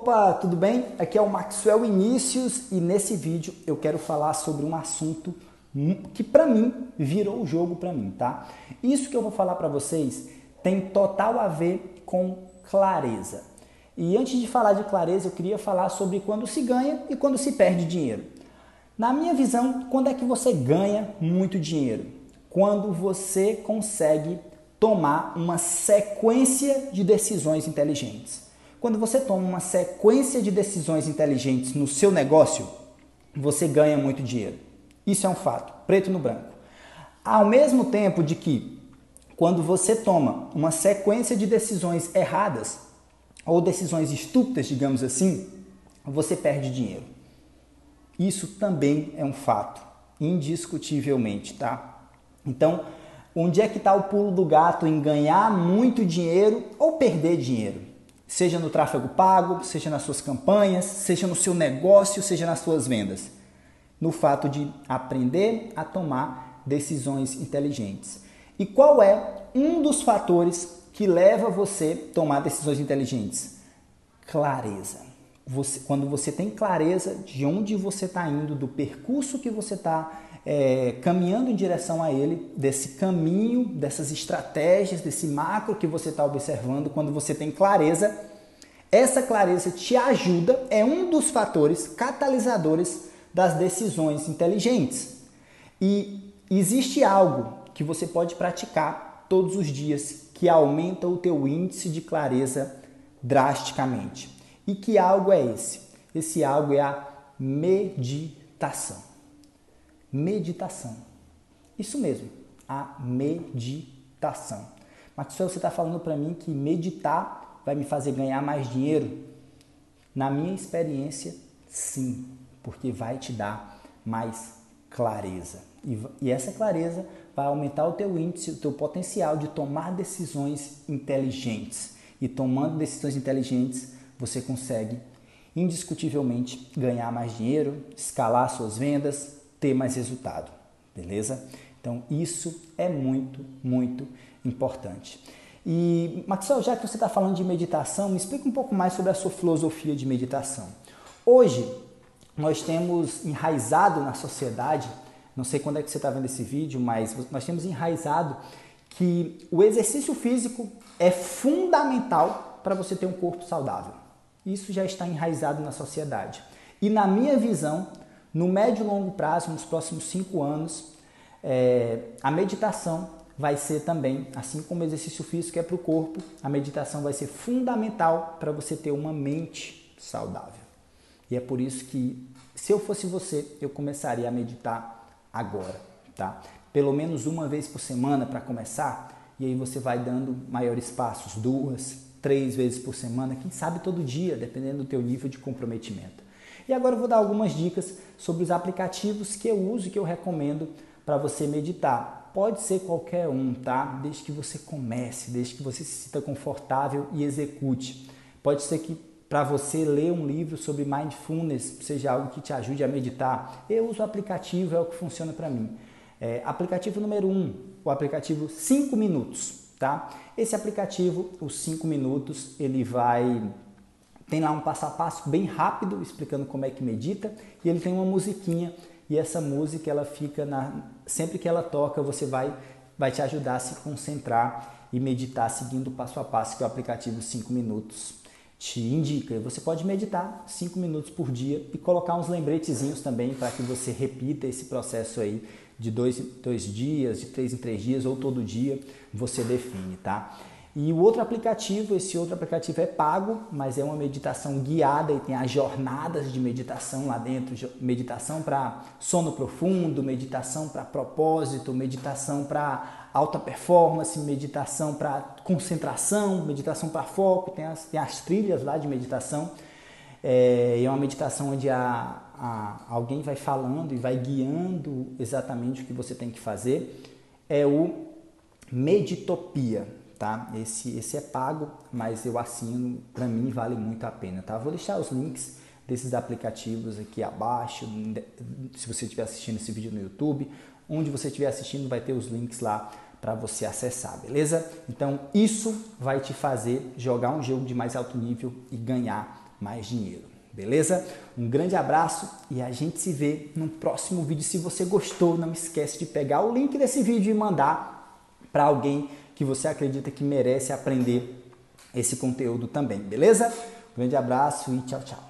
Opa, tudo bem? Aqui é o Maxwell Inícios e nesse vídeo eu quero falar sobre um assunto que para mim virou o jogo para mim, tá? Isso que eu vou falar para vocês tem total a ver com clareza. E antes de falar de clareza, eu queria falar sobre quando se ganha e quando se perde dinheiro. Na minha visão, quando é que você ganha muito dinheiro? Quando você consegue tomar uma sequência de decisões inteligentes. Quando você toma uma sequência de decisões inteligentes no seu negócio, você ganha muito dinheiro. Isso é um fato, preto no branco. Ao mesmo tempo de que quando você toma uma sequência de decisões erradas ou decisões estúpidas, digamos assim, você perde dinheiro. Isso também é um fato, indiscutivelmente, tá? Então, onde é que está o pulo do gato em ganhar muito dinheiro ou perder dinheiro? Seja no tráfego pago, seja nas suas campanhas, seja no seu negócio, seja nas suas vendas. No fato de aprender a tomar decisões inteligentes. E qual é um dos fatores que leva você a tomar decisões inteligentes? Clareza. Você, quando você tem clareza de onde você está indo, do percurso que você está é, caminhando em direção a ele, desse caminho, dessas estratégias, desse macro que você está observando, quando você tem clareza, essa clareza te ajuda, é um dos fatores catalisadores das decisões inteligentes. E existe algo que você pode praticar todos os dias que aumenta o teu índice de clareza drasticamente. E que algo é esse? Esse algo é a meditação meditação. Isso mesmo, a meditação. Maxwell, você está falando para mim que meditar vai me fazer ganhar mais dinheiro? Na minha experiência, sim, porque vai te dar mais clareza. E, e essa clareza vai aumentar o teu índice, o teu potencial de tomar decisões inteligentes. E tomando decisões inteligentes, você consegue indiscutivelmente ganhar mais dinheiro, escalar suas vendas, ter mais resultado, beleza? Então isso é muito, muito importante. E Maxwell, já que você está falando de meditação, me explica um pouco mais sobre a sua filosofia de meditação. Hoje nós temos enraizado na sociedade, não sei quando é que você está vendo esse vídeo, mas nós temos enraizado que o exercício físico é fundamental para você ter um corpo saudável. Isso já está enraizado na sociedade. E na minha visão, no médio e longo prazo, nos próximos cinco anos, é, a meditação vai ser também, assim como o exercício físico é para o corpo, a meditação vai ser fundamental para você ter uma mente saudável. E é por isso que, se eu fosse você, eu começaria a meditar agora, tá? Pelo menos uma vez por semana para começar, e aí você vai dando maiores passos, duas, três vezes por semana, quem sabe todo dia, dependendo do teu nível de comprometimento. E agora eu vou dar algumas dicas sobre os aplicativos que eu uso e que eu recomendo para você meditar. Pode ser qualquer um, tá? Desde que você comece, desde que você se sinta confortável e execute. Pode ser que para você ler um livro sobre mindfulness seja algo que te ajude a meditar. Eu uso o aplicativo, é o que funciona para mim. É, aplicativo número 1, um, o aplicativo 5 minutos, tá? Esse aplicativo, os 5 minutos, ele vai tem lá um passo a passo bem rápido explicando como é que medita e ele tem uma musiquinha e essa música ela fica na sempre que ela toca você vai vai te ajudar a se concentrar e meditar seguindo o passo a passo que o aplicativo 5 minutos te indica. Você pode meditar 5 minutos por dia e colocar uns lembretezinhos também para que você repita esse processo aí de dois, dois dias, de três em três dias ou todo dia você define, tá? E o outro aplicativo, esse outro aplicativo é pago, mas é uma meditação guiada e tem as jornadas de meditação lá dentro, meditação para sono profundo, meditação para propósito, meditação para alta performance, meditação para concentração, meditação para foco, tem as, tem as trilhas lá de meditação. É, é uma meditação onde a, alguém vai falando e vai guiando exatamente o que você tem que fazer. É o Meditopia tá? Esse, esse é pago, mas eu assino, para mim vale muito a pena, tá? Vou deixar os links desses aplicativos aqui abaixo, se você estiver assistindo esse vídeo no YouTube, onde você estiver assistindo vai ter os links lá para você acessar, beleza? Então isso vai te fazer jogar um jogo de mais alto nível e ganhar mais dinheiro. Beleza? Um grande abraço e a gente se vê no próximo vídeo. Se você gostou, não esquece de pegar o link desse vídeo e mandar para alguém que você acredita que merece aprender esse conteúdo também, beleza? Um grande abraço e tchau, tchau.